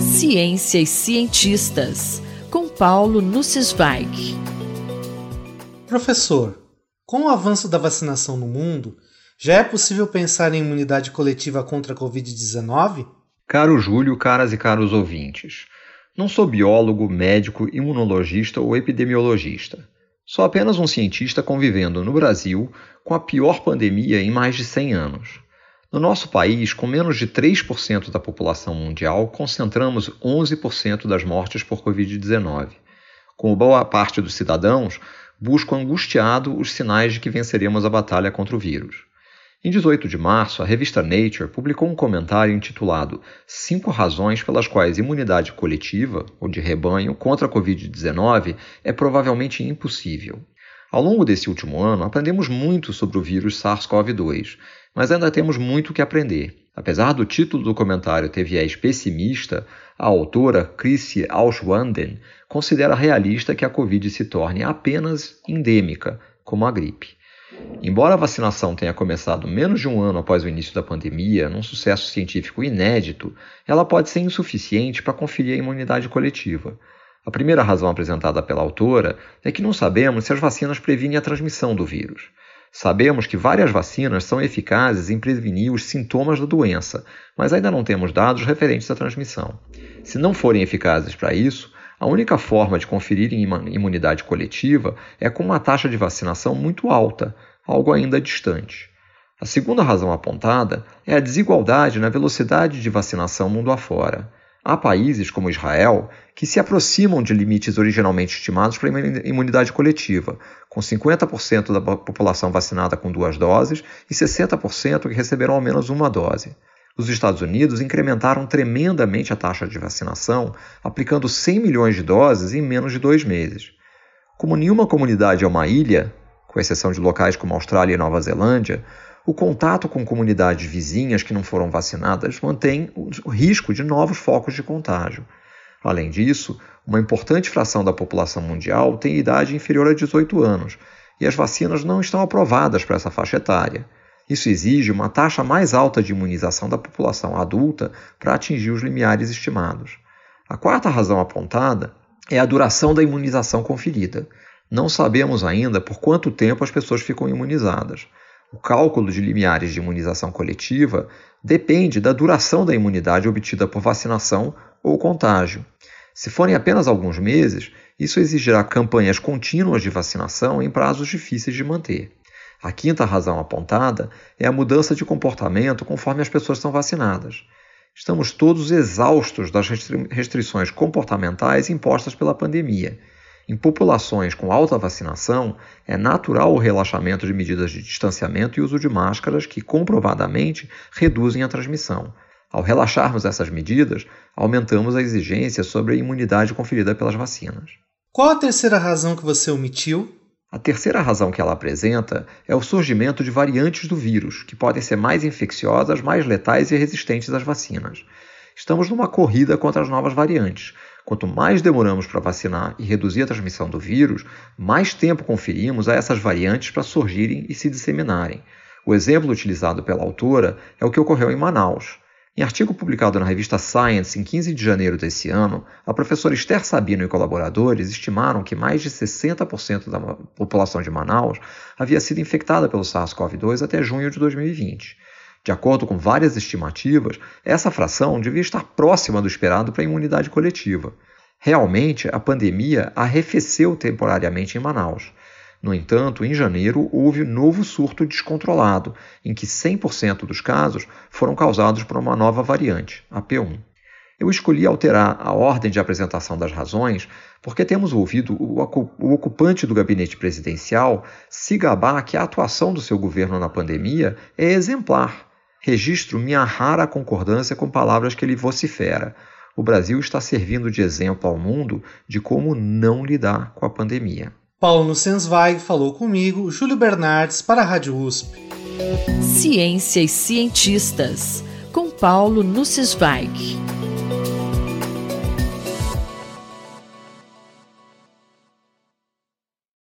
Ciência e cientistas, com Paulo Nussweig. Professor, com o avanço da vacinação no mundo, já é possível pensar em imunidade coletiva contra a Covid-19? Caro Júlio, caras e caros ouvintes, não sou biólogo, médico, imunologista ou epidemiologista. Sou apenas um cientista convivendo no Brasil com a pior pandemia em mais de 100 anos. No nosso país, com menos de 3% da população mundial, concentramos 11% das mortes por Covid-19. Como boa parte dos cidadãos, busco angustiado os sinais de que venceremos a batalha contra o vírus. Em 18 de março, a revista Nature publicou um comentário intitulado Cinco razões pelas quais imunidade coletiva, ou de rebanho, contra a Covid-19 é provavelmente impossível. Ao longo desse último ano, aprendemos muito sobre o vírus SARS-CoV-2, mas ainda temos muito que aprender. Apesar do título do comentário ter viés pessimista, a autora Chrissy Auschwanden considera realista que a Covid se torne apenas endêmica, como a gripe. Embora a vacinação tenha começado menos de um ano após o início da pandemia, num sucesso científico inédito, ela pode ser insuficiente para conferir a imunidade coletiva. A primeira razão apresentada pela autora é que não sabemos se as vacinas previnem a transmissão do vírus. Sabemos que várias vacinas são eficazes em prevenir os sintomas da doença, mas ainda não temos dados referentes à transmissão. Se não forem eficazes para isso, a única forma de conferir imunidade coletiva é com uma taxa de vacinação muito alta, algo ainda distante. A segunda razão apontada é a desigualdade na velocidade de vacinação mundo afora. Há países, como Israel, que se aproximam de limites originalmente estimados para a imunidade coletiva, com 50% da população vacinada com duas doses e 60% que receberam ao menos uma dose. Os Estados Unidos incrementaram tremendamente a taxa de vacinação, aplicando 100 milhões de doses em menos de dois meses. Como nenhuma comunidade é uma ilha, com exceção de locais como Austrália e Nova Zelândia, o contato com comunidades vizinhas que não foram vacinadas mantém o risco de novos focos de contágio. Além disso, uma importante fração da população mundial tem idade inferior a 18 anos e as vacinas não estão aprovadas para essa faixa etária. Isso exige uma taxa mais alta de imunização da população adulta para atingir os limiares estimados. A quarta razão apontada é a duração da imunização conferida. Não sabemos ainda por quanto tempo as pessoas ficam imunizadas. O cálculo de limiares de imunização coletiva depende da duração da imunidade obtida por vacinação ou contágio. Se forem apenas alguns meses, isso exigirá campanhas contínuas de vacinação em prazos difíceis de manter. A quinta razão apontada é a mudança de comportamento conforme as pessoas são vacinadas. Estamos todos exaustos das restrições comportamentais impostas pela pandemia. Em populações com alta vacinação, é natural o relaxamento de medidas de distanciamento e uso de máscaras que comprovadamente reduzem a transmissão. Ao relaxarmos essas medidas, aumentamos a exigência sobre a imunidade conferida pelas vacinas. Qual a terceira razão que você omitiu? A terceira razão que ela apresenta é o surgimento de variantes do vírus, que podem ser mais infecciosas, mais letais e resistentes às vacinas. Estamos numa corrida contra as novas variantes. Quanto mais demoramos para vacinar e reduzir a transmissão do vírus, mais tempo conferimos a essas variantes para surgirem e se disseminarem. O exemplo utilizado pela autora é o que ocorreu em Manaus. Em artigo publicado na revista Science em 15 de janeiro desse ano, a professora Esther Sabino e colaboradores estimaram que mais de 60% da população de Manaus havia sido infectada pelo SARS-CoV-2 até junho de 2020. De acordo com várias estimativas, essa fração devia estar próxima do esperado para a imunidade coletiva. Realmente, a pandemia arrefeceu temporariamente em Manaus. No entanto, em janeiro houve novo surto descontrolado, em que 100% dos casos foram causados por uma nova variante, a P1. Eu escolhi alterar a ordem de apresentação das razões porque temos ouvido o ocupante do gabinete presidencial se gabar que a atuação do seu governo na pandemia é exemplar. Registro minha rara concordância com palavras que ele vocifera. O Brasil está servindo de exemplo ao mundo de como não lidar com a pandemia. Paulo Nussensweig falou comigo, Júlio Bernardes, para a Rádio USP. Ciência e cientistas, com Paulo Nussensweig.